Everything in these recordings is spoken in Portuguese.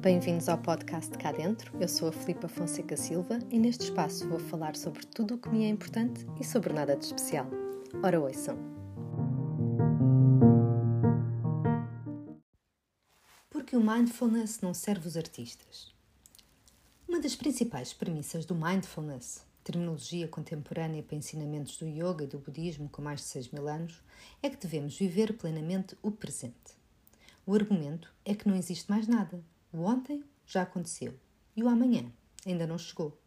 Bem-vindos ao podcast Cá Dentro. Eu sou a Filipa Fonseca Silva e neste espaço vou falar sobre tudo o que me é importante e sobre nada de especial. Ora, ouçam! Porque o mindfulness não serve os artistas. Uma das principais premissas do mindfulness, terminologia contemporânea para ensinamentos do yoga e do budismo com mais de 6 mil anos, é que devemos viver plenamente o presente. O argumento é que não existe mais nada. O ontem já aconteceu e o amanhã ainda não chegou.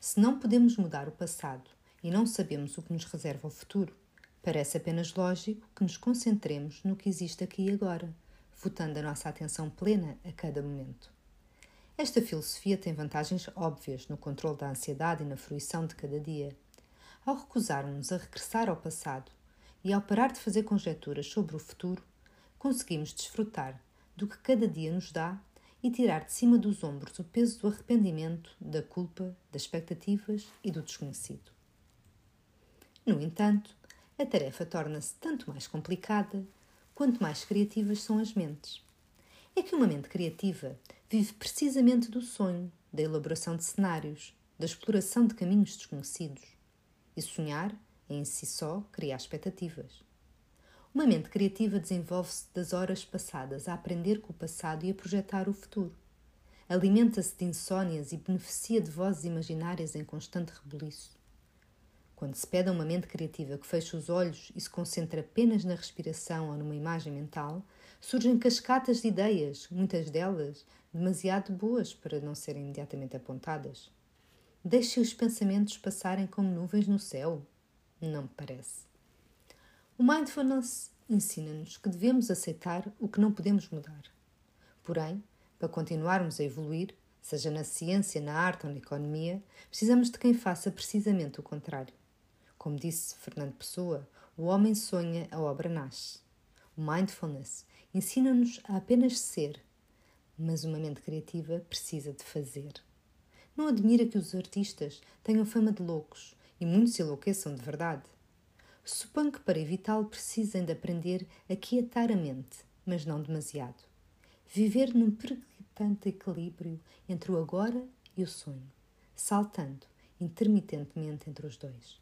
Se não podemos mudar o passado e não sabemos o que nos reserva o futuro, parece apenas lógico que nos concentremos no que existe aqui e agora, votando a nossa atenção plena a cada momento. Esta filosofia tem vantagens óbvias no controle da ansiedade e na fruição de cada dia. Ao recusarmos a regressar ao passado e ao parar de fazer conjecturas sobre o futuro, conseguimos desfrutar do que cada dia nos dá e tirar de cima dos ombros o peso do arrependimento, da culpa, das expectativas e do desconhecido. No entanto, a tarefa torna-se tanto mais complicada quanto mais criativas são as mentes. É que uma mente criativa vive precisamente do sonho, da elaboração de cenários, da exploração de caminhos desconhecidos. E sonhar, em si só, cria expectativas. Uma mente criativa desenvolve-se das horas passadas a aprender com o passado e a projetar o futuro. Alimenta-se de insónias e beneficia de vozes imaginárias em constante rebuliço. Quando se pede a uma mente criativa que feche os olhos e se concentre apenas na respiração ou numa imagem mental, surgem cascatas de ideias, muitas delas demasiado boas para não serem imediatamente apontadas. Deixe os pensamentos passarem como nuvens no céu? Não me parece. O mindfulness ensina-nos que devemos aceitar o que não podemos mudar. Porém, para continuarmos a evoluir, seja na ciência, na arte ou na economia, precisamos de quem faça precisamente o contrário. Como disse Fernando Pessoa, o homem sonha, a obra nasce. O mindfulness ensina-nos a apenas ser, mas uma mente criativa precisa de fazer. Não admira que os artistas tenham fama de loucos e muitos enlouqueçam de verdade. Suponho que para evitá-lo precisem de aprender a quietar a mente, mas não demasiado. Viver num periclitante equilíbrio entre o agora e o sonho, saltando intermitentemente entre os dois.